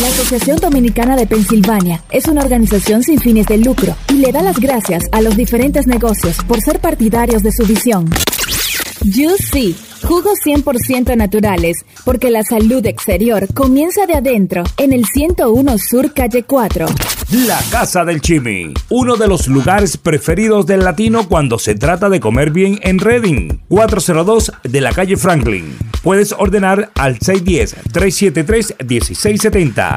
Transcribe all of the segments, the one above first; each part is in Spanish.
La Asociación Dominicana de Pensilvania es una organización sin fines de lucro y le da las gracias a los diferentes negocios por ser partidarios de su visión. Juicy, jugos 100% naturales, porque la salud exterior comienza de adentro, en el 101 Sur Calle 4. La Casa del Chimi, uno de los lugares preferidos del latino cuando se trata de comer bien en Reading, 402 de la calle Franklin. Puedes ordenar al 610-373-1670.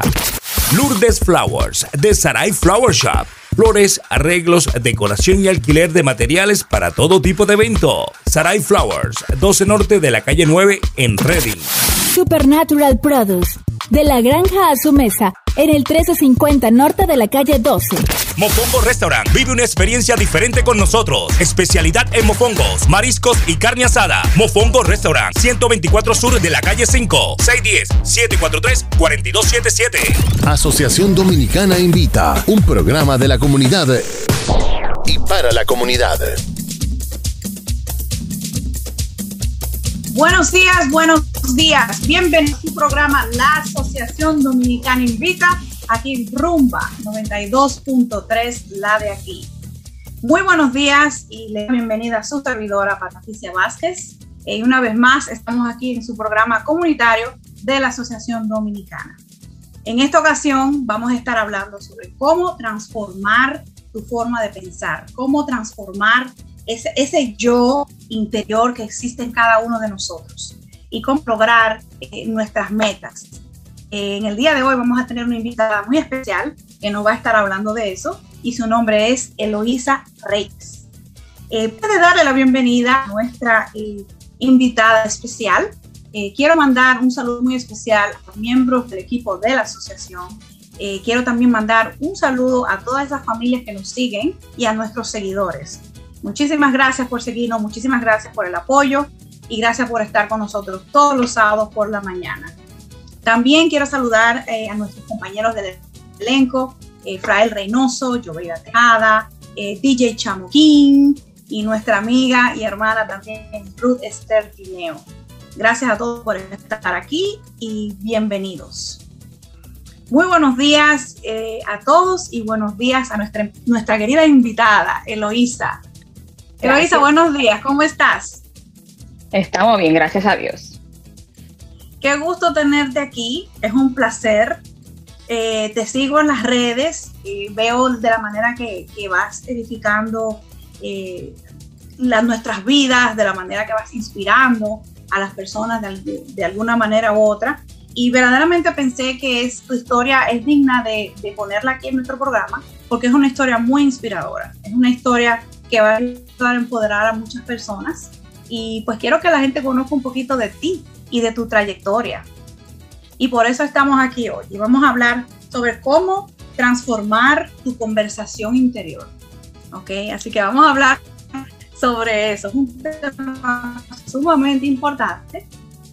Lourdes Flowers, de Sarai Flower Shop flores, arreglos, decoración y alquiler de materiales para todo tipo de evento. Sarai Flowers, 12 Norte de la calle 9 en Reading. Supernatural Produce, de la granja a su mesa, en el 1350 norte de la calle 12. Mofongo Restaurant. Vive una experiencia diferente con nosotros. Especialidad en mofongos, mariscos y carne asada. Mofongo Restaurant. 124 Sur de la calle 5. 610-743-4277. Asociación Dominicana Invita. Un programa de la comunidad y para la comunidad. Buenos días, buenos días. Bienvenidos a su programa La Asociación Dominicana Invita, aquí en Rumba 92.3, la de aquí. Muy buenos días y le doy bienvenida a su servidora Patricia Vázquez. Y una vez más estamos aquí en su programa comunitario de la Asociación Dominicana. En esta ocasión vamos a estar hablando sobre cómo transformar tu forma de pensar, cómo transformar ese, ese yo interior que existe en cada uno de nosotros y cómo lograr eh, nuestras metas. en el día de hoy vamos a tener una invitada muy especial que nos va a estar hablando de eso y su nombre es Eloísa Reyes. Eh, puede darle la bienvenida a nuestra eh, invitada especial. quiero mandar un saludo muy especial a los miembros del equipo de la asociación. quiero también mandar un saludo a todas esas familias que nos siguen y a nuestros seguidores. Muchísimas gracias por seguirnos, muchísimas gracias por el apoyo y gracias por estar con nosotros todos los sábados por la mañana. También quiero saludar eh, a nuestros compañeros del elenco, eh, Frael Reynoso, Joveida Tejada, eh, DJ Chamoquín y nuestra amiga y hermana también Ruth Esther Tineo. Gracias a todos por estar aquí y bienvenidos. Muy buenos días a todos y buenos días a nuestra, nuestra querida invitada, Eloísa. Eloisa, buenos días, ¿cómo estás? Estamos bien, gracias a Dios. Qué gusto tenerte aquí, es un placer. Eh, te sigo en las redes y veo de la manera que, vas edificando eh, las, nuestras vidas, de la manera que vas inspirando a las personas de, alguna manera u otra. Y verdaderamente pensé que es, tu historia es digna de, de ponerla aquí en nuestro programa, porque es una historia muy inspiradora. Es una historia que va a ayudar a empoderar a muchas personas. Y pues quiero que la gente conozca un poquito de ti y de tu trayectoria. Y por eso estamos aquí hoy. Y vamos a hablar sobre cómo transformar tu conversación interior. ¿Ok? Así que vamos a hablar sobre eso. Es un tema sumamente importante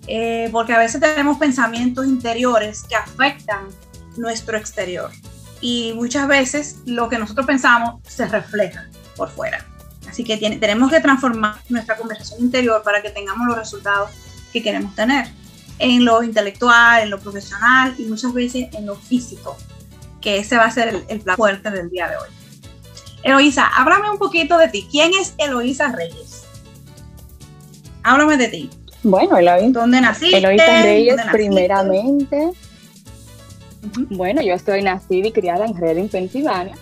eh, porque a veces tenemos pensamientos interiores que afectan nuestro exterior. Y muchas veces lo que nosotros pensamos se refleja por fuera. Así que tenemos que transformar nuestra conversación interior para que tengamos los resultados que queremos tener en lo intelectual, en lo profesional y muchas veces en lo físico, que ese va a ser el, plan fuerte del día de hoy. Eloísa, háblame un poquito de ti. ¿Quién es Eloísa Reyes? Háblame de ti. Bueno, Eloísa. ¿Dónde naciste? Eloísa Reyes, primeramente. Bueno, yo estoy nacida y criada en Reading, Pensilvania.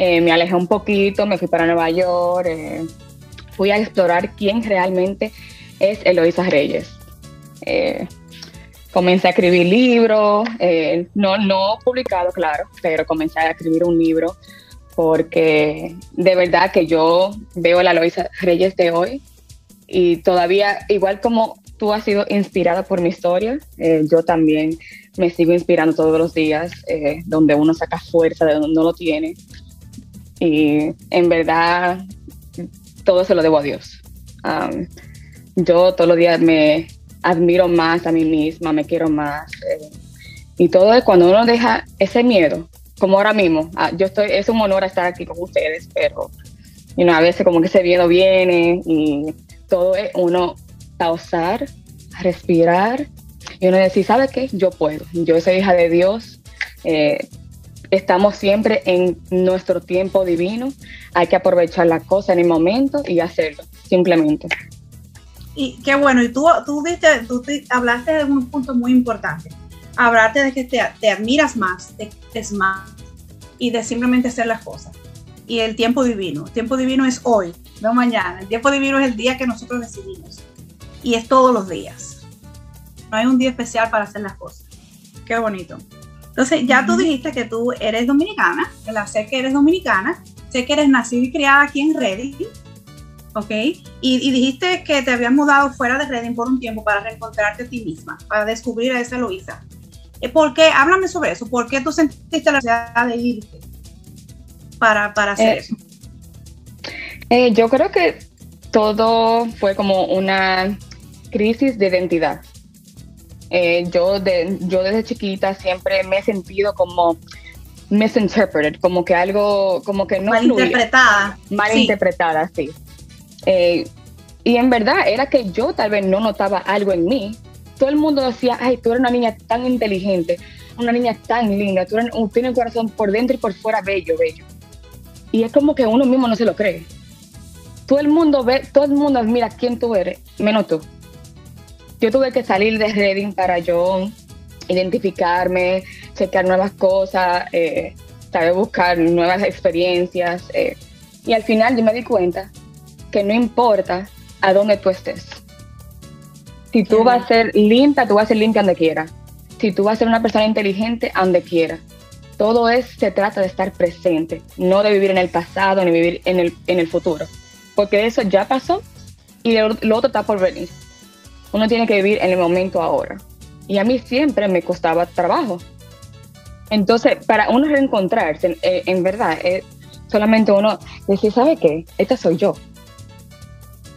Eh, me alejé un poquito, me fui para Nueva York, eh, fui a explorar quién realmente es Eloisa Reyes. Eh, comencé a escribir libros, no, no publicado, claro, pero comencé a escribir un libro porque de verdad que yo veo a la Eloisa Reyes de hoy y todavía, igual como tú has sido inspirada por mi historia, yo también me sigo inspirando todos los días, donde uno saca fuerza de donde no lo tiene y en verdad todo se lo debo a Dios. Um, yo todos los días me admiro más a mí misma, me quiero más. Eh, y todo es cuando uno deja ese miedo, como ahora mismo. Ah, yo estoy, es un honor estar aquí con ustedes, pero a veces como que ese miedo viene y todo es uno pausar, respirar Y uno decir, ¿sabe qué? Yo puedo. Yo soy hija de Dios. Eh, estamos siempre en nuestro tiempo divino. Hay que aprovechar la cosa en el momento y hacerlo, simplemente. Y qué bueno, y tú, tú, tú hablaste de un punto muy importante. Hablarte de que te, te admiras más, te es más y de simplemente hacer las cosas. Y el tiempo divino. El tiempo divino es hoy, no mañana. El tiempo divino es el día que nosotros decidimos. Y es todos los días. No hay un día especial para hacer las cosas. Qué bonito. Entonces, ya tú dijiste que tú eres dominicana, la sé que eres dominicana, sé que eres nacida y criada aquí en Reading, ¿ok? Y, y, dijiste que te habías mudado fuera de Reading por un tiempo para reencontrarte a ti misma, para descubrir a esa Luisa. Eh, ¿Por qué? Háblame sobre eso. ¿Por qué tú sentiste la necesidad de irte para, para hacer eh, eso? Eh, yo creo que todo fue como una crisis de identidad. Yo, de, yo desde chiquita siempre me he sentido como misinterpreted, como que algo, como que no Malinterpretada. Malinterpretada, sí. sí. y en verdad era que yo tal vez no notaba algo en mí todo el mundo decía, ay, tú eres una niña tan inteligente, una niña tan linda, tú tienes un corazón por dentro y por fuera bello, bello. Y es como que uno mismo no se lo cree. Todo el mundo ve, todo el mundo mira quién tú eres, menos tú. Yo tuve que salir de Reading para yo identificarme, checar nuevas cosas, eh, saber buscar nuevas experiencias. Eh, y al final yo me di cuenta que no importa a dónde tú estés si tú vas a ser limpia, tú vas a ser limpia donde quiera. Si tú vas a ser una persona inteligente, donde quiera. Todo es, se trata de estar presente, no de vivir en el pasado ni vivir en el, en el futuro. Porque eso ya pasó y lo, otro está por venir. Uno tiene que vivir en el momento ahora. Y a mí siempre me costaba trabajo. Entonces, para uno reencontrarse, eh, en verdad, es solamente uno decir, ¿sabe qué? Esta soy yo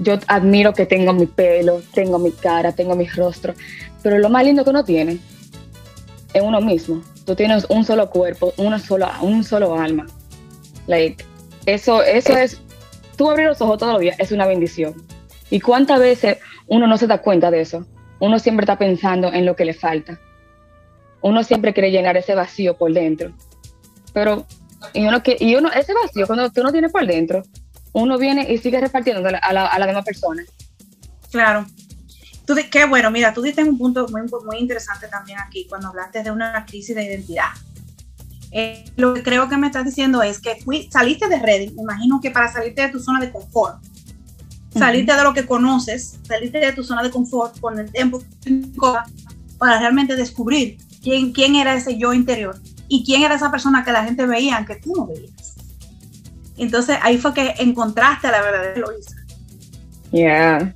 yo admiro que tengo mi pelo, tengo mi cara, tengo mi rostro, pero lo más lindo que uno tiene es uno mismo. Tú tienes un solo cuerpo, una sola, un solo alma. Like, eso, eso es, tú abrir los ojos todos los días es una bendición. ¿Y cuántas veces uno no se da cuenta de eso? Uno siempre está pensando en lo que le falta. Uno siempre quiere llenar ese vacío por dentro. Pero, y uno, y uno ese vacío, cuando tú no tienes por dentro, uno viene y sigue repartiendo a la, a la demás persona. Claro. Tú, qué bueno, mira, tú diste un punto muy, muy interesante también aquí cuando hablaste de una crisis de identidad. Eh, lo que creo que me estás diciendo es que saliste de Reddit, me imagino que para salirte de tu zona de confort, salirte de lo que conoces, salirte de tu zona de confort con el tiempo para realmente descubrir quién, quién era ese yo interior y quién era esa persona que la gente veía que tú no veías. Entonces ahí fue que encontraste a la verdadera Luisa. Yeah.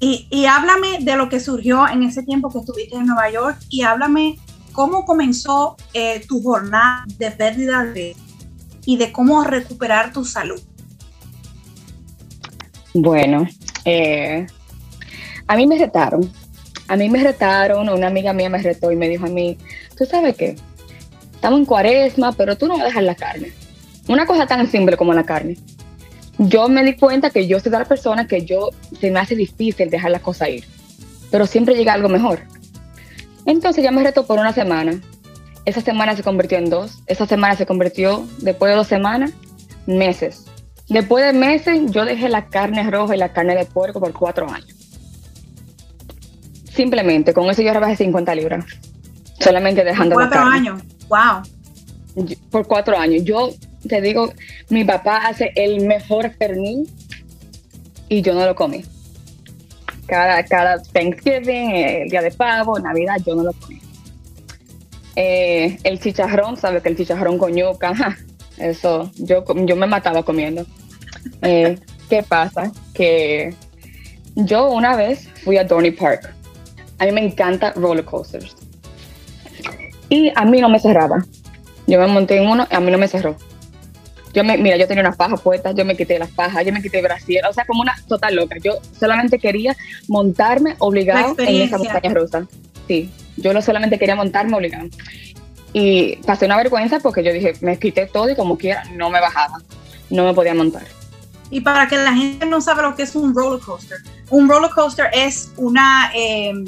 Y, y háblame de lo que surgió en ese tiempo que estuviste en Nueva York y háblame cómo comenzó eh, tu jornada de pérdida de y de cómo recuperar tu salud. Bueno, eh, a mí me retaron. A mí me retaron, una amiga mía me retó y me dijo a mí, tú sabes qué, estamos en cuaresma, pero tú no vas a dejar la carne. Una cosa tan simple como la carne. Yo me di cuenta que yo soy de la persona que yo se me hace difícil dejar las cosas ir, pero siempre llega algo mejor. Entonces ya me retó por una semana. Esa semana se convirtió en dos. Esa semana se convirtió, después de dos semanas, meses. Después de meses, yo dejé la carne roja y la carne de puerco por cuatro años. Simplemente, con eso yo rebajé 50 libras. Solamente dejando cuatro años, wow. Por cuatro años. Yo te digo, mi papá hace el mejor pernil y yo no lo comí. Cada, cada Thanksgiving, el día de pavo, Navidad, yo no lo comí. Eh, el chicharrón, ¿sabes? Que el chicharrón con yuca, eso, yo, yo me mataba comiendo. Eh, ¿Qué pasa? Que yo una vez fui a Dorney Park. A mí me encanta roller coasters. Y a mí no me cerraba. Yo me monté en uno y a mí no me cerró. Yo me, mira, yo tenía unas pajas puestas, yo me quité las pajas, yo me quité el brasier, o sea, como una total loca. Yo solamente quería montarme obligado en esa montaña rusa. Sí, yo lo solamente quería montarme obligado. Y pasé una vergüenza porque yo dije, me quité todo y como quiera, no me bajaba, no me podía montar. Y para que la gente no sabe lo que es un roller coaster, un roller coaster es una, em,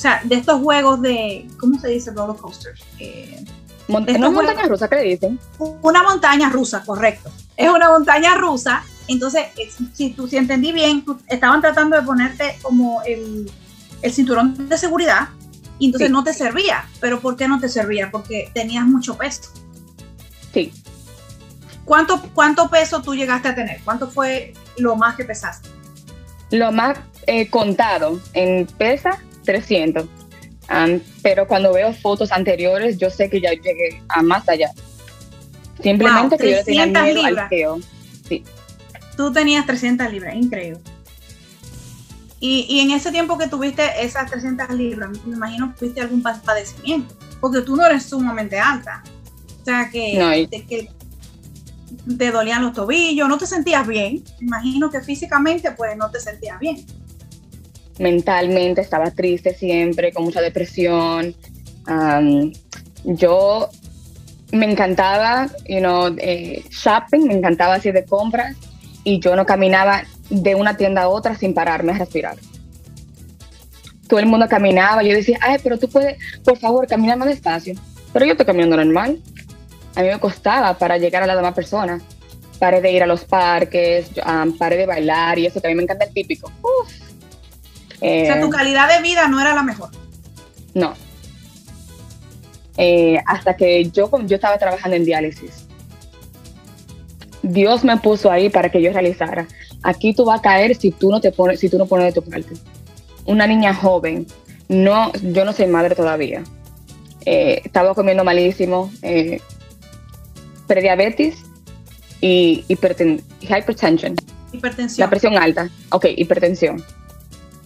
sea, de estos juegos de, ¿cómo se dice? Roller coasters. Eh, no es montaña rusa, ¿qué le dicen? Una montaña rusa, correcto. Es una montaña rusa. Entonces, si tú si entendí bien, estaban tratando de ponerte como el, el cinturón de seguridad y entonces no te servía. ¿Pero por qué no te servía? Porque tenías mucho peso. Sí. ¿Cuánto, ¿Cuánto peso tú llegaste a tener? ¿Cuánto fue lo más que pesaste? Lo más eh, contado en pesa, 300. pero cuando veo fotos anteriores, yo sé que ya llegué a más allá. Simplemente que yo tenía miedo libras. al Sí. Tú tenías 300 libras, increíble. Y, y, en ese tiempo que tuviste esas 300 libras, me imagino que tuviste algún padecimiento, porque tú no eres sumamente alta. O sea, que, que te dolían los tobillos, no te sentías bien. Imagino que físicamente pues no te sentías bien. Mentalmente estaba triste siempre, con mucha depresión. yo me encantaba, you know, eh, shopping, me encantaba así de compras y yo no caminaba de una tienda a otra sin pararme a respirar. Todo el mundo caminaba, yo decía, ay, pero tú puedes, por favor, caminar más despacio. Pero yo estoy caminando normal. A mí me costaba para llegar a la demás persona. Paré de ir a los parques, um, paré de bailar y eso que a mí me encanta el típico. o sea, tu eh, calidad de vida no era la mejor. No. Eh, hasta que yo, yo estaba trabajando en diálisis. Dios me puso ahí para que yo realizara. Aquí tú vas a caer si tú no te pones, si tú no pones de tu parte. Una niña joven, no, yo no soy madre todavía. Eh, estaba comiendo malísimo, eh, prediabetes y hypertension. Hipertensión. La presión alta. Ok, hipertensión.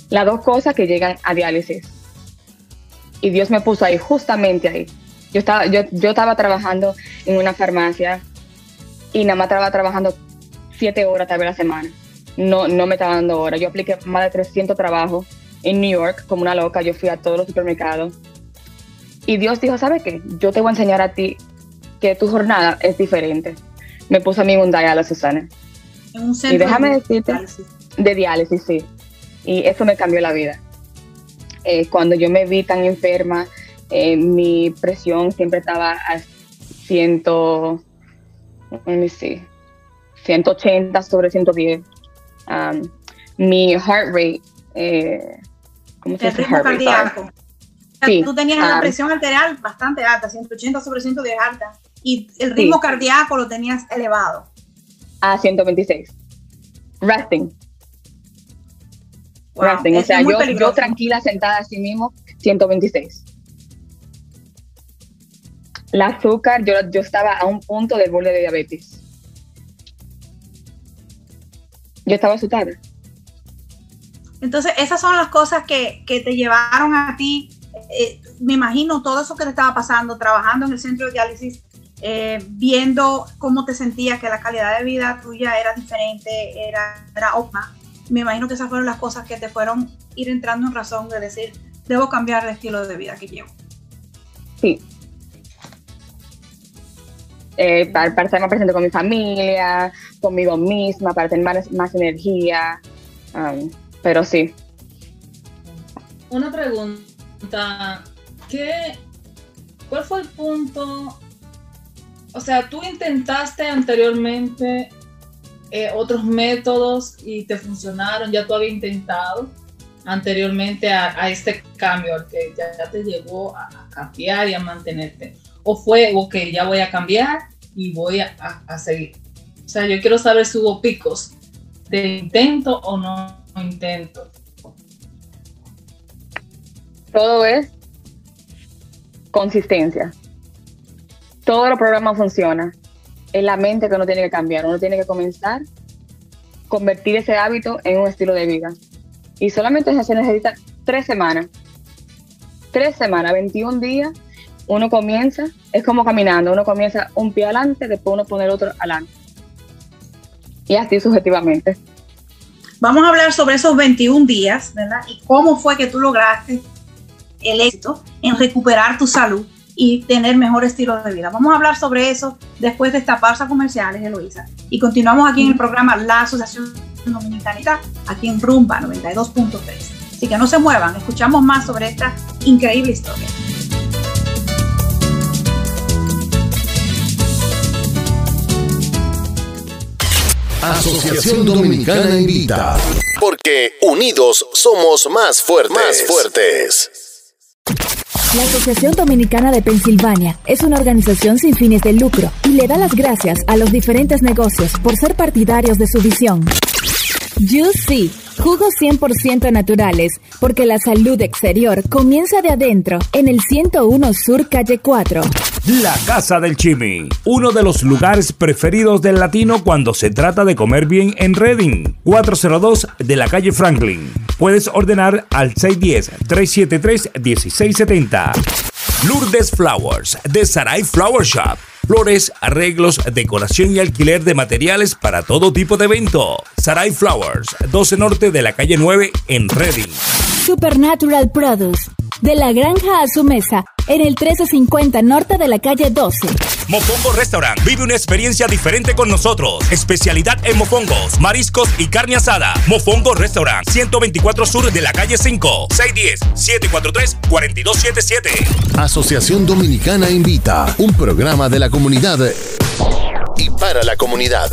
Las dos cosas que llegan a diálisis. Y Dios me puso ahí, justamente ahí. Yo estaba, yo, yo estaba trabajando en una farmacia y nada más estaba trabajando siete horas tal vez la semana. No, no me estaba dando horas. Yo apliqué más de 300 trabajos en New York como una loca. Yo fui a todos los supermercados. Y Dios dijo, ¿sabes qué? Yo te voy a enseñar a ti que tu jornada es diferente. Me puso a mí un diálisis, Susana. En un centro y déjame de decirte, diálisis. de diálisis, sí. Y eso me cambió la vida. Eh, cuando yo me vi tan enferma, eh, mi presión siempre estaba a 100, let me see, 180 sobre 110. Um, mi heart rate, eh, ¿cómo se dice? Heart cardíaco. Sí, tú tenías una um, presión arterial bastante alta, 180 sobre 110 alta, y el ritmo cardíaco lo tenías elevado. A 126. Resting. Resting. O sea, yo, yo, tranquila, sentada así mismo, 126. La azúcar, yo, yo estaba a un punto del borde de diabetes. Yo estaba asustada. Entonces, esas son las cosas que, que te llevaron a ti eh, me imagino todo eso que te estaba pasando, trabajando en el centro de diálisis, eh, viendo cómo te sentías, que la calidad de vida tuya era diferente, era, era óptima. Me imagino que esas fueron las cosas que te fueron ir entrando en razón de decir, debo cambiar el estilo de vida que llevo. Sí. Eh, para, estar más presente con mi familia, conmigo misma, para tener más, energía. Um, pero sí. Una pregunta ¿qué, ¿cuál fue el punto? O sea, tú intentaste anteriormente eh, otros métodos y te funcionaron, ya tú habías intentado anteriormente a, este cambio al que ya, te llevó a, cambiar y a mantenerte. O fue, ok, ya voy a cambiar y voy a, seguir. O sea, yo quiero saber si hubo picos de intento o no intento todo es consistencia. Todo el programa funciona. Es la mente que uno tiene que cambiar. Uno tiene que comenzar, convertir ese hábito en un estilo de vida. Y solamente se necesita tres semanas. Tres semanas, 21 días. Uno comienza, es como caminando. Uno comienza un pie adelante, después uno pone el otro adelante. Y así subjetivamente. Vamos a hablar sobre esos 21 días, ¿verdad? Y cómo fue que tú lograste el éxito en recuperar tu salud y tener mejor estilo de vida. Vamos a hablar sobre eso después de esta pausa comercial, Eloisa. Y continuamos aquí en el programa La Asociación Dominicanita, aquí en Rumba 92.3. Así que no se muevan, escuchamos más sobre esta increíble historia. Asociación Dominicana Invita. Porque unidos somos más fuertes. Más fuertes. La Asociación Dominicana de Pensilvania es una organización sin fines de lucro y le da las gracias a los diferentes negocios por ser partidarios de su visión. Juicy, jugos 100% naturales, porque la salud exterior comienza de adentro, en el 101 Sur Calle 4. La Casa del Chimi, uno de los lugares preferidos del latino cuando se trata de comer bien en Reading, 402 de la calle Franklin. Puedes ordenar al 610-373-1670. Lourdes Flowers, de Sarai Flower Shop flores, arreglos, decoración y alquiler de materiales para todo tipo de evento. Sarai Flowers, 12 Norte de la calle 9 en Reading. Supernatural Produce, de la granja a su mesa, en el 1350 norte de la calle 12. Mofongo Restaurant. Vive una experiencia diferente con nosotros. Especialidad en mofongos, mariscos y carne asada. Mofongo Restaurant. 124 Sur de la calle 5. 610-743-4277. Asociación Dominicana Invita. Un programa de la comunidad y para la comunidad.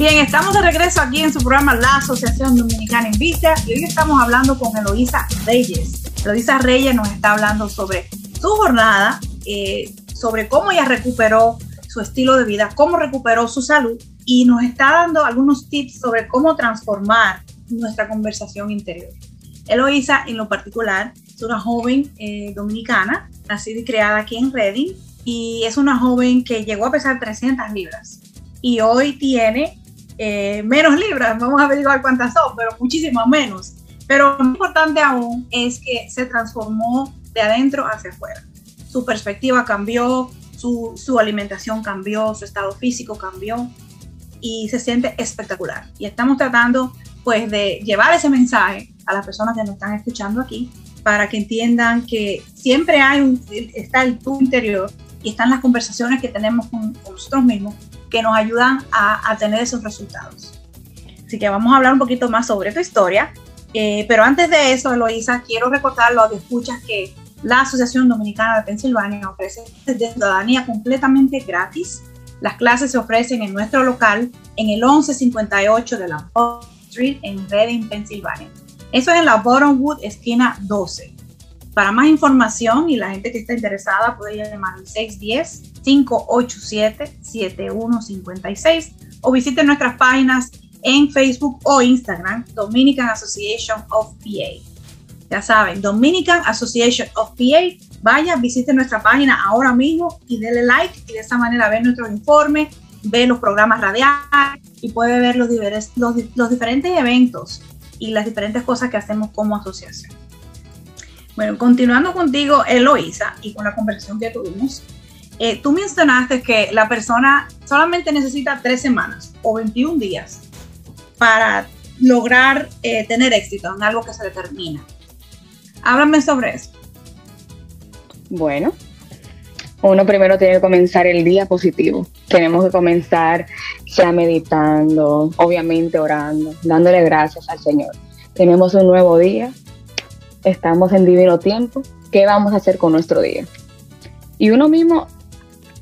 Bien, estamos de regreso aquí en su programa La Asociación Dominicana Invita y hoy estamos hablando con Eloísa Reyes. Eloísa Reyes nos está hablando sobre su jornada, eh, sobre cómo ella recuperó su estilo de vida, cómo recuperó su salud y nos está dando algunos tips sobre cómo transformar nuestra conversación interior. Eloísa, en lo particular, es una joven eh, dominicana, nacida y creada aquí en Reading, y es una joven que llegó a pesar 300 libras y hoy tiene eh, menos libras, vamos a averiguar cuántas son, pero muchísimo menos. Pero lo importante aún es que se transformó de adentro hacia afuera. Su perspectiva cambió, su, su alimentación cambió, su estado físico cambió y se siente espectacular. Y estamos tratando pues de llevar ese mensaje a las personas que nos están escuchando aquí para que entiendan que siempre hay un, está el tu interior y están las conversaciones que tenemos con, nosotros mismos que nos ayudan a, tener esos resultados. Así que vamos a hablar un poquito más sobre tu historia, eh, pero antes de eso, Eloisa, quiero recordar los escuchas que la Asociación Dominicana de Pensilvania ofrece de ciudadanía completamente gratis. Las clases se ofrecen en nuestro local en el 1158 de la Street en Reading, Pensilvania. Eso es en la Bottomwood, esquina 12. Para más información y la gente que está interesada puede llamar al 610-587-7156 o visite nuestras páginas en Facebook o Instagram, Dominican Association of PA. Ya saben, Dominican Association of PA. Vaya, visite nuestra página ahora mismo y denle like y de esa manera ver nuestros informes, ver los programas radiales y puede ver los, los, los diferentes eventos y las diferentes cosas que hacemos como asociación. Bueno, continuando contigo, Eloisa, y con la conversación que tuvimos, eh, tú mencionaste que la persona solamente necesita tres semanas o 21 días para lograr eh, tener éxito en algo que se determina. Háblame sobre eso. Bueno, uno primero tiene que comenzar el día positivo. Tenemos que comenzar ya meditando, obviamente orando, dándole gracias al Señor. Tenemos un nuevo día, estamos en divino tiempo, ¿qué vamos a hacer con nuestro día? Y uno mismo,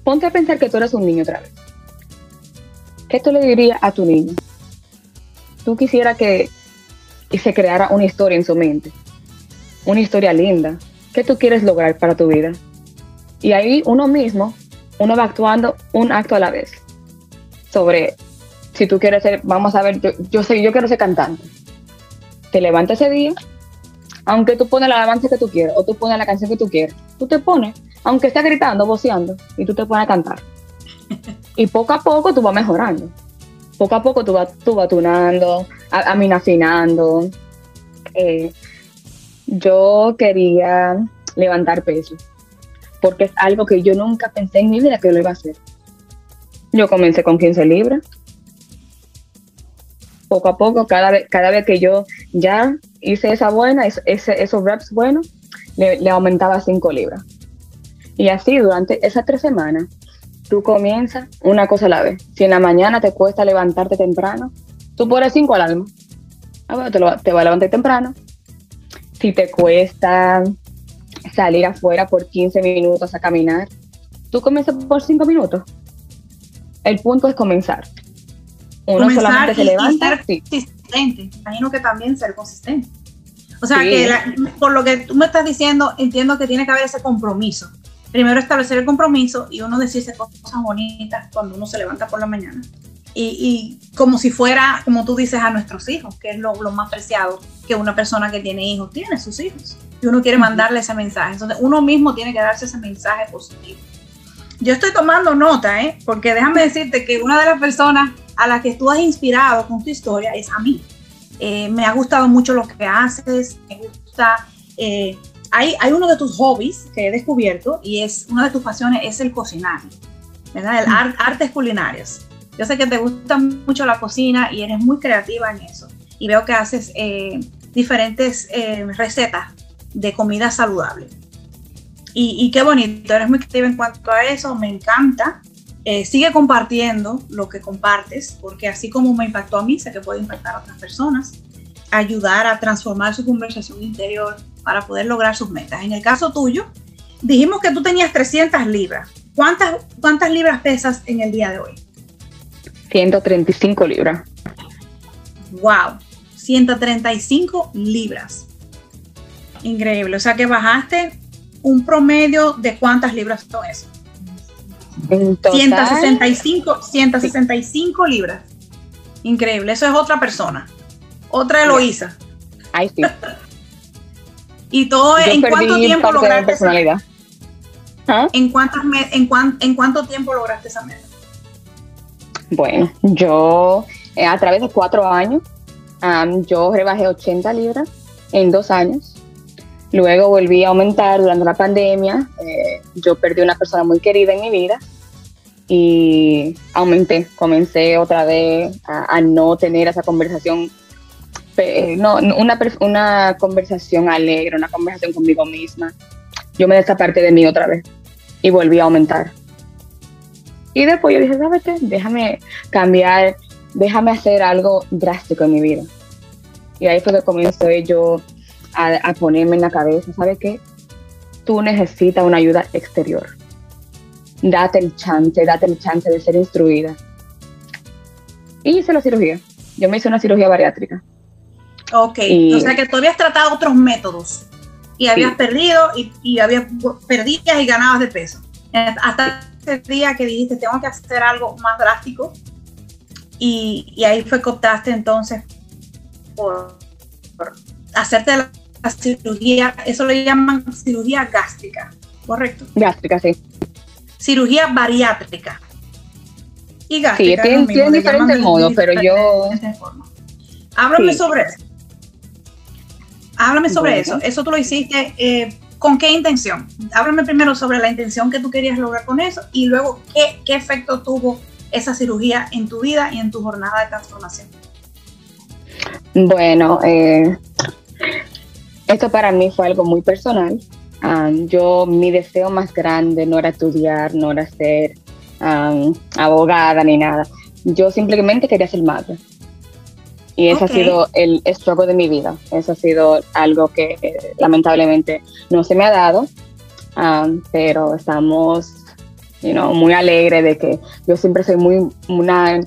ponte a pensar que tú eres un niño otra vez. ¿Qué tú le dirías a tu niño? Tú quisieras que se creara una historia en su mente, una historia linda. ¿Qué tú quieres lograr para tu vida? Y ahí uno mismo, uno va actuando un acto a la vez. Sobre si tú quieres ser, vamos a ver, yo, yo, yo quiero ser cantante. Te levantas ese día aunque tú pones la alabanza que tú quieras o tú pones la canción que tú quieras, tú te pones, aunque estés gritando, voceando, y tú te pones a cantar. Y poco a poco tú vas mejorando. Poco a poco tú vas, tú vas tunando, afinando. Eh, yo quería levantar peso, porque es algo que yo nunca pensé en mi vida que lo iba a hacer. Yo comencé con 15 libras. Poco a poco, cada vez, cada vez que yo ya hice esa buena, ese, esos reps buenos, le, aumentaba 5 libras. Y así durante esas tres semanas, tú comienzas una cosa a la vez. Si en la mañana te cuesta levantarte temprano, tú pones 5 al alma. Ah, te, te va a levantar temprano. Si te cuesta salir afuera por 15 minutos a caminar, tú comienzas por 5 minutos. El punto es comenzar. Uno solamente se levanta. ser consistente. Imagino que también ser consistente. O sea, que por lo que tú me estás diciendo, entiendo que tiene que haber ese compromiso. Primero establecer el compromiso y uno decirse cosas bonitas cuando uno se levanta por la mañana. Y, como si fuera, como tú dices, a nuestros hijos, que es lo, más preciado que una persona que tiene hijos tiene, sus hijos. Y uno quiere mandarle ese mensaje. Entonces, uno mismo tiene que darse ese mensaje positivo. Yo estoy tomando nota, ¿eh? porque déjame decirte que una de las personas a las que tú has inspirado con tu historia es a mí. Eh, me ha gustado mucho lo que haces, me gusta... Eh, hay, uno de tus hobbies que he descubierto y es una de tus pasiones es el cocinar, ¿verdad? El artes culinarias. Yo sé que te gusta mucho la cocina y eres muy creativa en eso. Y veo que haces eh, diferentes recetas de comida saludable. Y, y, qué bonito, eres muy creativa en cuanto a eso, me encanta. Eh, sigue compartiendo lo que compartes, porque así como me impactó a mí, sé que puede impactar a otras personas, ayudar a transformar su conversación interior para poder lograr sus metas. En el caso tuyo, dijimos que tú tenías 300 libras. ¿Cuántas, cuántas libras pesas en el día de hoy? 135 libras. Wow, 135 libras. Increíble. O sea que bajaste un promedio de cuántas libras son eso. 165, 165 libras. Increíble. Eso es otra persona. Otra Eloísa. Ay, sí. ¿Y todo en cuánto tiempo lograste esa meta? ¿Ah? ¿En, cuántas en, ¿En cuánto tiempo lograste esa meta? Bueno, yo eh, a través de cuatro años, yo rebajé 80 libras en dos años. Luego volví a aumentar durante la pandemia. Eh, yo perdí una persona muy querida en mi vida y aumenté. Comencé otra vez a, no tener esa conversación, no, una, una conversación alegre, una conversación conmigo misma. Yo me desaparté de mí otra vez y volví a aumentar. Y después yo dije, ¿sabes qué? Déjame cambiar, déjame hacer algo drástico en mi vida. Y ahí fue que comencé yo a, ponerme en la cabeza, ¿sabes qué? Tú necesitas una ayuda exterior. Date el chance, date el chance de ser instruida. Y hice la cirugía. Yo me hice una cirugía bariátrica. Ok, o sea que tú habías tratado otros métodos y habías perdido y, y habías perdías y ganabas de peso. Hasta ese día que dijiste, tengo que hacer algo más drástico y, y ahí fue que optaste entonces por, por hacerte la cirugía, eso le llaman cirugía gástrica, ¿correcto? Gástrica, sí. Cirugía bariátrica. Y gástrica. Sí, tiene, diferentes modos, pero yo... Háblame sobre eso. Háblame sobre eso. Eso tú lo hiciste. Eh, ¿Con qué intención? Háblame primero sobre la intención que tú querías lograr con eso y luego qué, qué efecto tuvo esa cirugía en tu vida y en tu jornada de transformación. Bueno, eh, esto para mí fue algo muy personal. yo, mi deseo más grande no era estudiar, no era ser abogada ni nada. Yo simplemente quería ser madre. Y ese ha sido el estrogo de mi vida. Eso ha sido algo que eh, lamentablemente no se me ha dado, pero estamos muy alegres de que yo siempre soy muy una,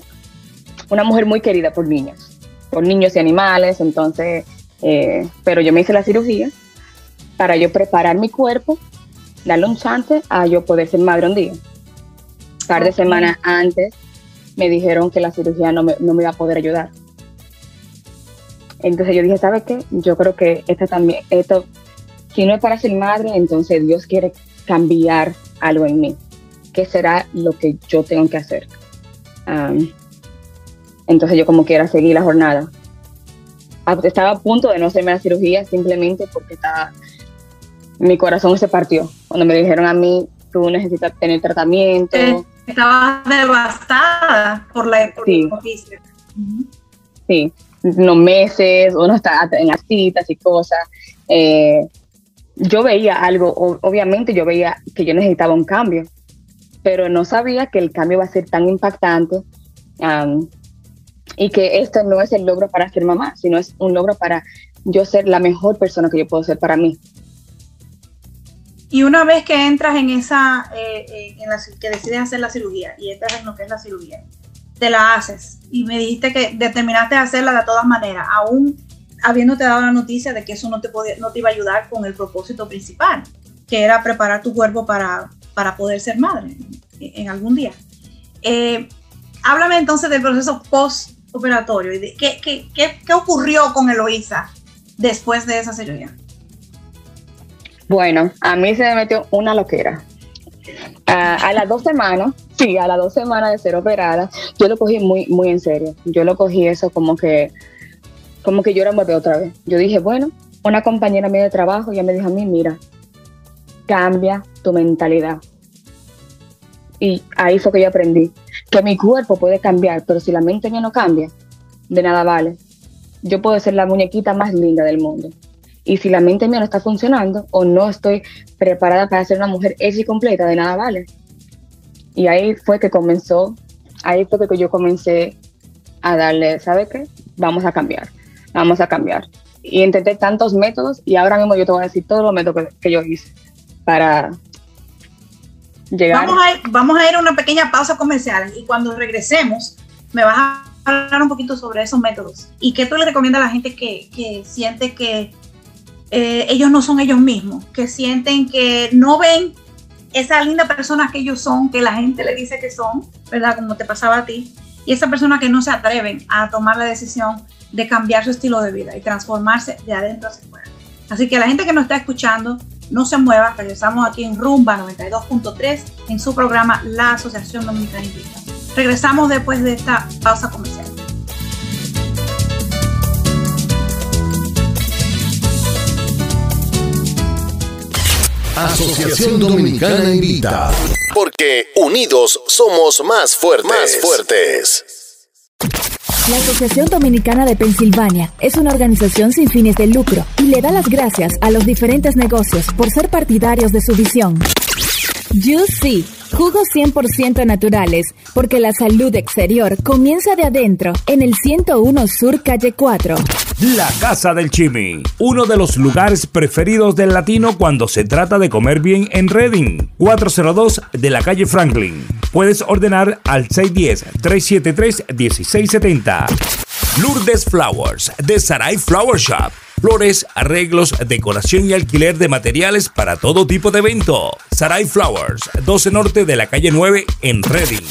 una mujer muy querida por niños, por niños y animales. Entonces, eh, pero yo me hice la cirugía para yo preparar mi cuerpo, darle un chance a yo poder ser madre un día. Un par de semanas antes me dijeron que la cirugía no me, no me iba a poder ayudar. Entonces yo dije, ¿sabes qué? Yo creo que esto también, esto, si no es para ser madre, entonces Dios quiere cambiar algo en mí. ¿Qué será lo que yo tengo que hacer? entonces yo como quiera seguir la jornada estaba a punto de no hacerme la cirugía simplemente porque estaba, mi corazón se partió. Cuando me dijeron a mí, tú necesitas tener tratamiento. Eh, estaba devastada por la sí. Sí, unos meses, uno está en las citas y cosas. Eh, yo veía algo, obviamente yo veía que yo necesitaba un cambio, pero no sabía que el cambio iba a ser tan impactante y que esto no es el logro para ser mamá, sino es un logro para yo ser la mejor persona que yo puedo ser para mí. Y una vez que entras en esa, eh, eh, en la, que decides hacer la cirugía y entras en lo que es la cirugía, te la haces y me dijiste que determinaste hacerla de todas maneras, aún habiéndote dado la noticia de que eso no te, podía, no te iba a ayudar con el propósito principal, que era preparar tu cuerpo para, para poder ser madre en, algún día. Eh, háblame entonces del proceso post-operatorio qué, qué, qué, qué ocurrió con Eloísa después de esa cirugía. Bueno, a mí se me metió una loquera. a las dos semanas, sí, a las dos semanas de ser operada, yo lo cogí muy, muy en serio. Yo lo cogí eso como que, como que yo era un otra vez. Yo dije, bueno, una compañera mía de trabajo ya me dijo a mí, mira, cambia tu mentalidad. Y ahí fue que yo aprendí que mi cuerpo puede cambiar, pero si la mente mía no cambia, de nada vale. Yo puedo ser la muñequita más linda del mundo. Y si la mente mía no está funcionando o no estoy preparada para ser una mujer hecha y completa, de nada vale. Y ahí fue que comenzó, ahí fue que yo comencé a darle, ¿sabe qué? Vamos a cambiar, vamos a cambiar. Y intenté tantos métodos y ahora mismo yo te voy a decir todos los métodos que, yo hice para Vamos a, ir, vamos a ir a una pequeña pausa comercial y cuando regresemos me vas a hablar un poquito sobre esos métodos y qué tú le recomiendas a la gente que, que siente que eh, ellos no son ellos mismos, que sienten que no ven esa linda persona que ellos son, que la gente le dice que son, ¿verdad? Como te pasaba a ti, y esa persona que no se atreven a tomar la decisión de cambiar su estilo de vida y transformarse de adentro hacia afuera. Así que la gente que nos está escuchando, no se mueva, regresamos aquí en Rumba 92.3 en su programa La Asociación Dominicana Invita. Regresamos después de esta pausa comercial. Asociación Dominicana Invita. Porque unidos somos más fuertes. Más fuertes. La Asociación Dominicana de Pensilvania es una organización sin fines de lucro y le da las gracias a los diferentes negocios por ser partidarios de su visión. Juicy, jugos 100% naturales, porque la salud exterior comienza de adentro, en el 101 Sur Calle 4. La Casa del Chimi, uno de los lugares preferidos del latino cuando se trata de comer bien en Reading, 402 de la calle Franklin. Puedes ordenar al 610-373-1670. Lourdes Flowers, de Sarai Flower Shop flores, arreglos, decoración y alquiler de materiales para todo tipo de evento. Sarai Flowers, 12 Norte de la calle 9 en Reading.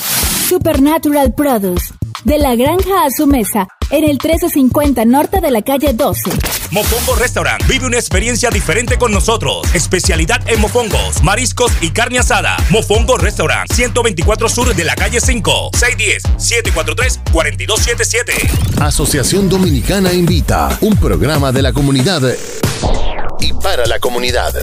Supernatural Produce, de la granja a su mesa, en el 1350 norte de la calle 12. Mofongo Restaurant. Vive una experiencia diferente con nosotros. Especialidad en mofongos, mariscos y carne asada. Mofongo Restaurant. 124 Sur de la calle 5. 610-743-4277. Asociación Dominicana Invita. Un programa de la comunidad y para la comunidad.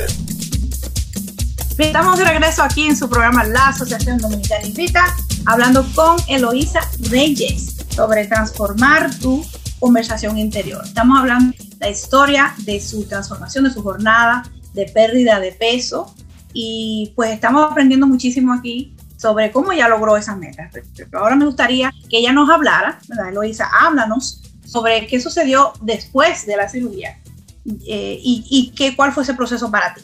Estamos de regreso aquí en su programa La Asociación Dominicana Invita, hablando con Eloísa Reyes sobre transformar tu conversación interior. Estamos hablando de la historia de su transformación, de su jornada, de pérdida de peso y pues estamos aprendiendo muchísimo aquí sobre cómo ella logró esas metas. Pero ahora me gustaría que ella nos hablara, ¿verdad? Eloisa, háblanos sobre qué sucedió después de la cirugía eh, y, qué, cuál fue ese proceso para ti.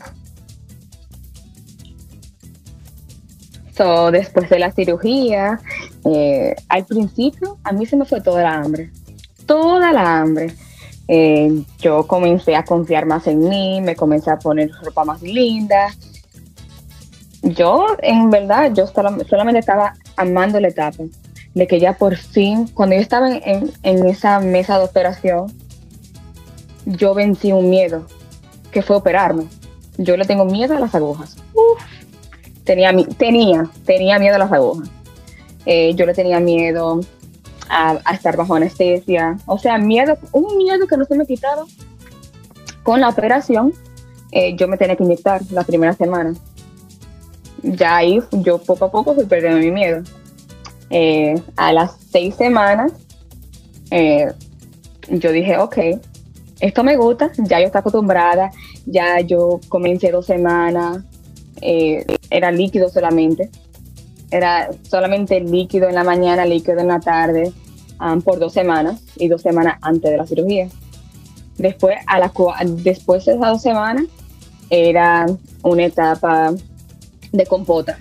So, después de la cirugía, eh, al principio a mí se me fue toda la hambre, toda la hambre. Eh, yo comencé a confiar más en mí, me comencé a poner ropa más linda. Yo, en verdad, yo solamente estaba amando la etapa de que ya por fin, cuando yo estaba en, esa mesa de operación, yo vencí un miedo, que fue operarme. Yo le tengo miedo a las agujas. Tenía, tenía, tenía miedo a las agujas. Eh, yo le tenía miedo a, estar bajo anestesia. O sea, miedo, un miedo que no se me quitaba. Con la operación, eh, yo me tenía que inyectar la primera semana. Ya ahí yo poco a poco fui perdiendo mi miedo. Eh, a las seis semanas, yo dije, ok, esto me gusta, ya yo estoy acostumbrada, ya yo comencé dos semanas, era líquido solamente era solamente líquido en la mañana, líquido en la tarde. um, por dos semanas y dos semanas antes de la cirugía. Después, a la, después de esas dos semanas, era una etapa de compota.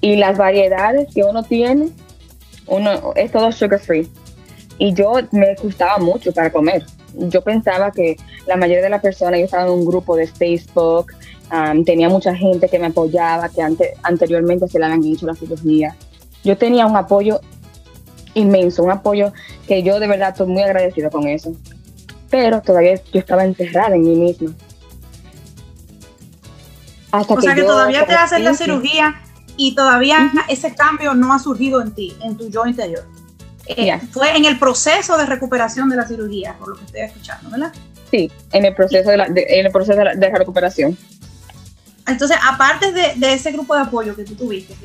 Y las variedades que uno tiene, uno es todo sugar free. Y yo me gustaba mucho para comer. Yo pensaba que la mayoría de las personas, yo estaba en un grupo de Facebook, um, tenía mucha gente que me apoyaba, que anteriormente se le habían hecho la cirugía. Yo tenía un apoyo inmenso, un apoyo que yo de verdad estoy muy agradecida con eso. Pero todavía yo estaba encerrada en mí misma. o sea que todavía te hacen la cirugía y todavía ese cambio no ha surgido en ti, en tu yo interior. Eh, fue en el proceso de recuperación de la cirugía, por lo que estoy escuchando, ¿verdad? Sí, en el proceso de la, en el proceso de la, recuperación. Entonces, aparte de, ese grupo de apoyo que tú tuviste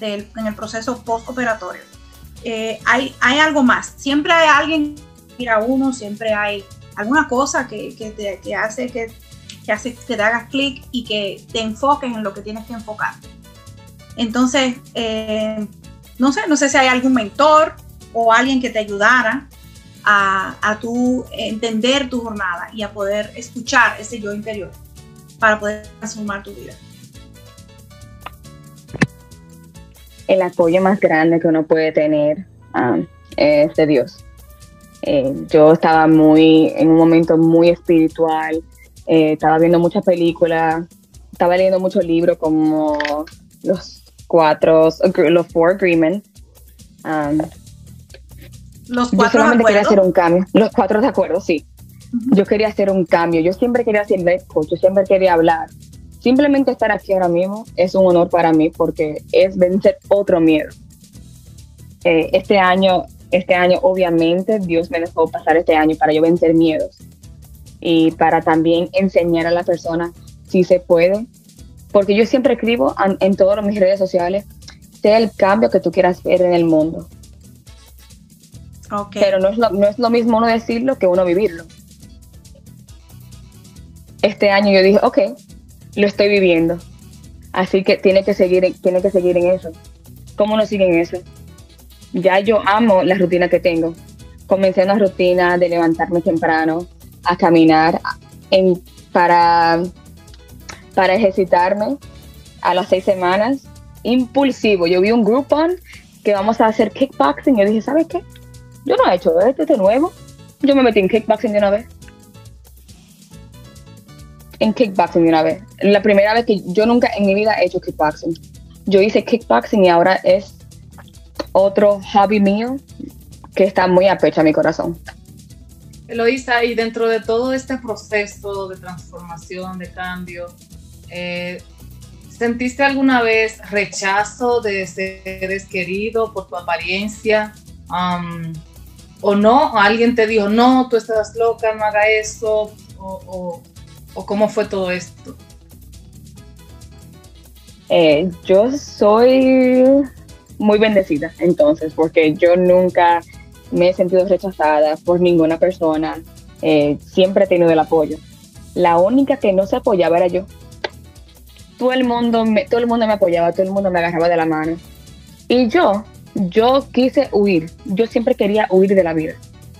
en el proceso postoperatorio, eh, hay, algo más. Siempre hay alguien que mira uno, siempre hay alguna cosa que, te, hace que, te hagas clic y que te enfoques en lo que tienes que enfocar. Entonces, eh, no sé, no sé si hay algún mentor o alguien que te ayudara a, a entender tu jornada y a poder escuchar ese yo interior para poder transformar tu vida. El apoyo más grande que uno puede tener um, es de Dios. Eh, yo estaba muy, en un momento muy espiritual, eh, estaba viendo muchas películas, estaba leyendo muchos libros como los cuatro, los Four Agreements. Um, los cuatro yo solamente quería hacer un cambio. Los cuatro de acuerdo, sí. Yo quería hacer un cambio. Yo siempre quería ser life coach. Yo siempre quería hablar. Simplemente estar aquí ahora mismo es un honor para mí porque es vencer otro miedo. Eh, este año, este año, obviamente, Dios me dejó pasar este año para yo vencer miedos y para también enseñar a la persona si se puede porque yo siempre escribo en, todas mis redes sociales, sea el cambio que tú quieras ver en el mundo. Pero no es, lo, no es lo mismo uno decirlo que uno vivirlo. Este año yo dije, ok, lo estoy viviendo. Así que tiene que seguir, tiene que seguir en eso. ¿Cómo no sigue en eso? Ya yo amo la rutina que tengo. Comencé una rutina de levantarme temprano, a caminar en, para para ejercitarme a las seis semanas. Impulsivo. Yo vi un Groupon que vamos a hacer kickboxing. Yo dije, ¿sabes qué? Yo no he hecho esto de nuevo. Yo me metí en kickboxing de una vez. En kickboxing de una vez. La primera vez que yo nunca en mi vida he hecho kickboxing. Yo hice kickboxing y ahora es otro hobby mío que está muy a pecho a mi corazón. Eloisa, y dentro de todo este proceso de transformación, de cambio, eh, ¿Sentiste alguna vez rechazo de seres queridos por tu apariencia? Um, ¿O no? ¿Alguien te dijo, no, tú estás loca, no haga eso? ¿O, cómo fue todo esto? Eh, yo soy muy bendecida entonces, porque yo nunca me he sentido rechazada por ninguna persona. Eh, siempre he tenido el apoyo. La única que no se apoyaba era yo todo el mundo me, todo el mundo me apoyaba, todo el mundo me agarraba de la mano. Y yo, yo quise huir. Yo siempre quería huir de la vida.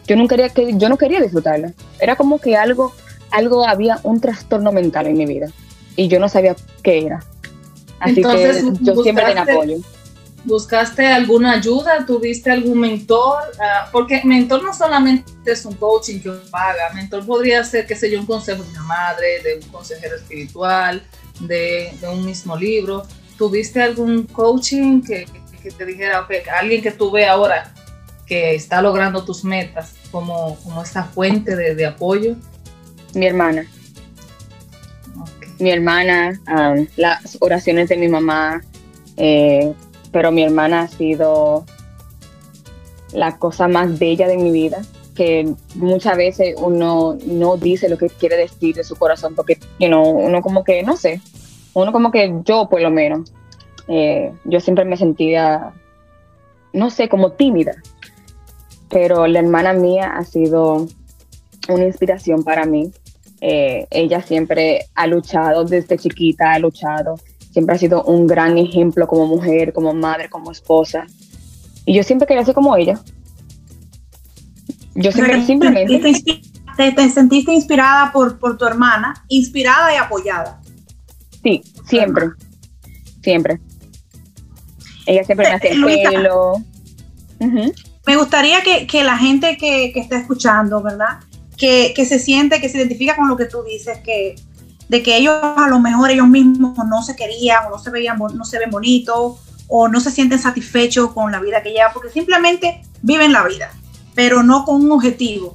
Yo no quería que yo no quería disfrutarla. Era como que algo algo había un trastorno mental en mi vida y yo no sabía qué era. Así que yo siempre tenía apoyo. ¿Buscaste alguna ayuda? ¿Tuviste algún mentor? Ah, porque mentor no solamente es un coaching que paga, mentor podría ser, qué sé yo, un consejo de una madre, de un consejero espiritual, de, un mismo libro. ¿Tuviste algún coaching que, te dijera, alguien que tú veas ahora que está logrando tus metas como, como esta fuente de, apoyo? Mi hermana. Mi hermana, um, las oraciones de mi mamá, eh, pero mi hermana ha sido la cosa más bella de mi vida que muchas veces uno no dice lo que quiere decir de su corazón porque you know, uno como que, no sé, uno como que yo por lo menos, eh, yo siempre me sentía, no sé, como tímida, pero la hermana mía ha sido una inspiración para mí. Eh, ella siempre ha luchado desde chiquita, ha luchado, siempre ha sido un gran ejemplo como mujer, como madre, como esposa. Y yo siempre quería ser como ella. Yo siempre, simplemente... Te, sentiste inspirada por, por tu hermana, inspirada y apoyada. Sí, siempre. Siempre. Ella siempre me hace el pelo. Me gustaría que, la gente que, que, está escuchando, ¿verdad? Que, se siente, que se identifica con lo que tú dices, que de que ellos a lo mejor ellos mismos no se querían o no se veían, no se ven bonitos o no se sienten satisfechos con la vida que llevan, porque simplemente viven la vida, pero no con un objetivo,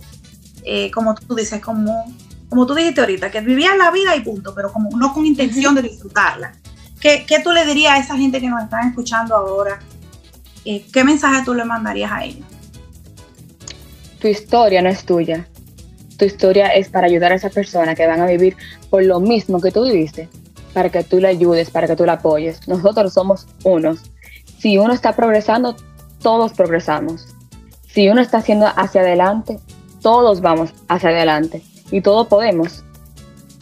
eh, como tú dices, como, como tú dijiste ahorita, que vivían la vida y punto, pero como no con intención de disfrutarla. ¿Qué, ¿Qué, tú le dirías a esa gente que nos están escuchando ahora? Eh, ¿Qué mensaje tú le mandarías a ellos? Tu historia no es tuya. Tu historia es para ayudar a esa persona que van a vivir por lo mismo que tú viviste, para que tú le ayudes, para que tú la apoyes. Nosotros somos unos. Si uno está progresando, todos progresamos. Si uno está haciendo hacia adelante, todos vamos hacia adelante y todos podemos.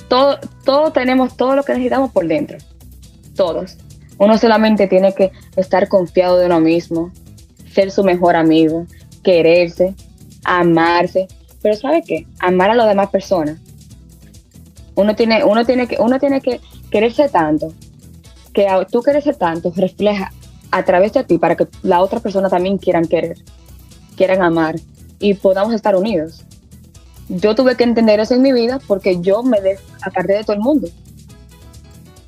Todo, todo tenemos todo lo que necesitamos por dentro todos. Uno solamente tiene que estar confiado de uno mismo, ser su mejor amigo, quererse, amarse. Pero ¿sabe qué? Amar a las demás personas. Uno tiene, uno tiene que, uno tiene que quererse tanto, que tú quererse tanto refleja a través de ti para que la otra persona también quieran querer, quieran amar y podamos estar unidos. Yo tuve que entender eso en mi vida porque yo me aparté de todo el mundo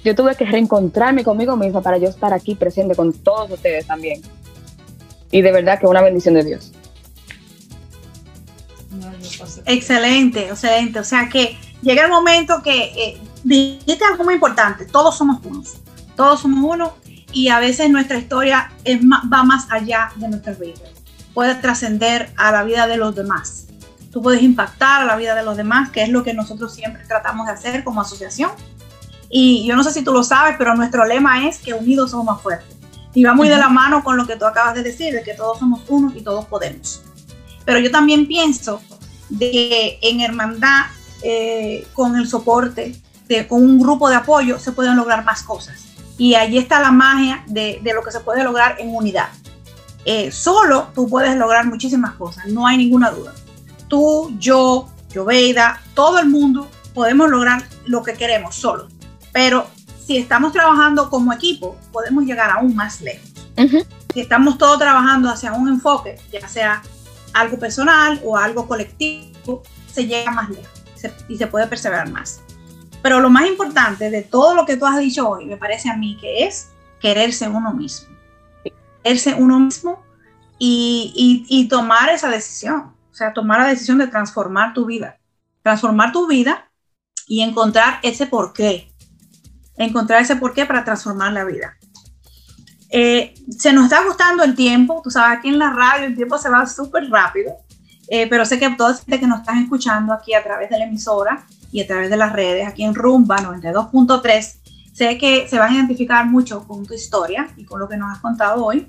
yo tuve que reencontrarme conmigo misma para yo estar aquí presente con todos ustedes también. Y de verdad que una bendición de Dios. Excelente, excelente. O sea que llega el momento que eh, dijiste algo muy importante, todos somos unos, todos somos uno y a veces nuestra historia es va más allá de nuestra vida. Puede trascender a la vida de los demás. Tú puedes impactar a la vida de los demás, que es lo que nosotros siempre tratamos de hacer como asociación y yo no sé si tú lo sabes, pero nuestro lema es que unidos somos más fuertes. Y va muy de la mano con lo que tú acabas de decir, de que todos somos uno y todos podemos. Pero yo también pienso de que en hermandad, eh, con el soporte, de, con un grupo de apoyo, se pueden lograr más cosas. Y allí está la magia de, de lo que se puede lograr en unidad. Eh, solo tú puedes lograr muchísimas cosas, no hay ninguna duda. Tú, yo, Joveida, todo el mundo podemos lograr lo que queremos solo. Pero si estamos trabajando como equipo, podemos llegar aún más lejos. Si estamos todos trabajando hacia un enfoque, ya sea algo personal o algo colectivo, se llega más lejos y se puede perseverar más. Pero lo más importante de todo lo que tú has dicho hoy, me parece a mí, que es quererse uno mismo. Quererse uno mismo y, y tomar esa decisión. O sea, tomar la decisión de transformar tu vida. Transformar tu vida y encontrar ese porqué encontrar ese porqué para transformar la vida. Eh, se nos está gustando el tiempo, tú sabes, aquí en la radio el tiempo se va súper rápido, eh, pero sé que todos gente que nos están escuchando aquí a través de la emisora y a través de las redes, aquí en Rumba 92.3, sé que se van a identificar mucho con tu historia y con lo que nos has contado hoy.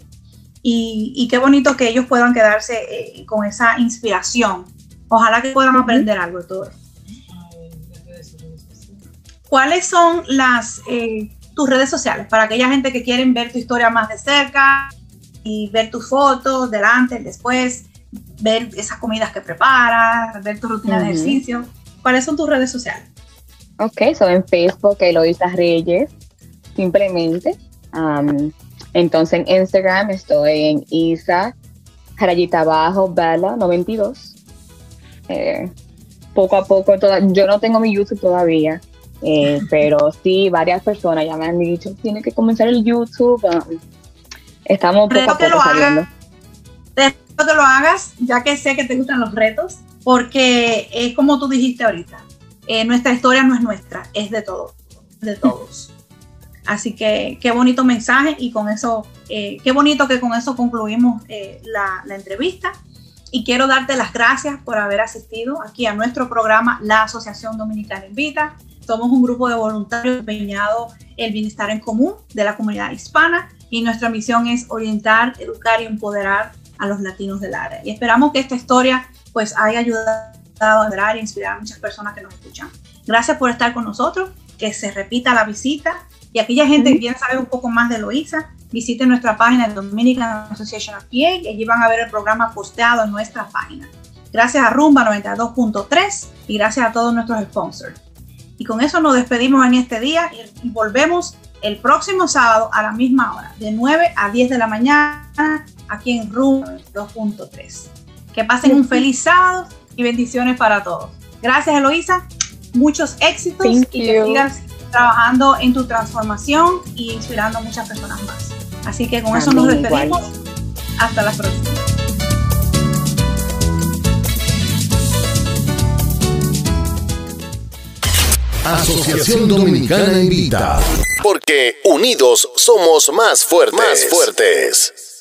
Y, qué bonito que ellos puedan quedarse eh, con esa inspiración. Ojalá que puedan aprender algo de todo esto. ¿cuáles son las eh, tus redes sociales para aquella gente que quieren ver tu historia más de cerca y ver tus fotos delante, después, ver esas comidas que preparas, ver tu rutina de ejercicio? ¿Cuáles son tus redes sociales? Ok, soy en Facebook Eloisa Reyes, simplemente. entonces en Instagram estoy en Isa, rayita abajo, Bella 92. Eh, poco a poco, yo no tengo mi YouTube todavía, eh, pero sí, varias personas ya me han dicho, tiene que comenzar el YouTube. Ah, estamos poco a poco saliendo. Espero que lo hagas, ya que sé que te gustan los retos, porque es como tú dijiste ahorita, eh, nuestra historia no es nuestra, es de todos, de todos. Así que qué bonito mensaje y con eso, eh, qué bonito que con eso concluimos la, la entrevista. Y quiero darte las gracias por haber asistido aquí a nuestro programa La Asociación Dominicana Invita. Somos un grupo de voluntarios empeñados en el bienestar en común de la comunidad hispana y nuestra misión es orientar, educar y empoderar a los latinos del área. Y esperamos que esta historia pues haya ayudado a liberar e inspirar a muchas personas que nos escuchan. Gracias por estar con nosotros, que se repita la visita y aquella gente que quiera saber un poco más de Loisa, visiten nuestra página Dominican Association of PA y allí van a ver el programa posteado en nuestra página. Gracias a Rumba 92.3 y gracias a todos nuestros sponsors. Y con eso nos despedimos en este día y volvemos el próximo sábado a la misma hora, de 9 a 10 de la mañana, aquí en Rumba 2.3. Que pasen un feliz sábado y bendiciones para todos. Gracias, Eloisa. Muchos éxitos y que sigas trabajando en tu transformación y inspirando a muchas personas más. Así que con eso nos despedimos. Hasta la próxima. Asociación Dominicana Invita. Porque unidos somos más fuertes. Más fuertes.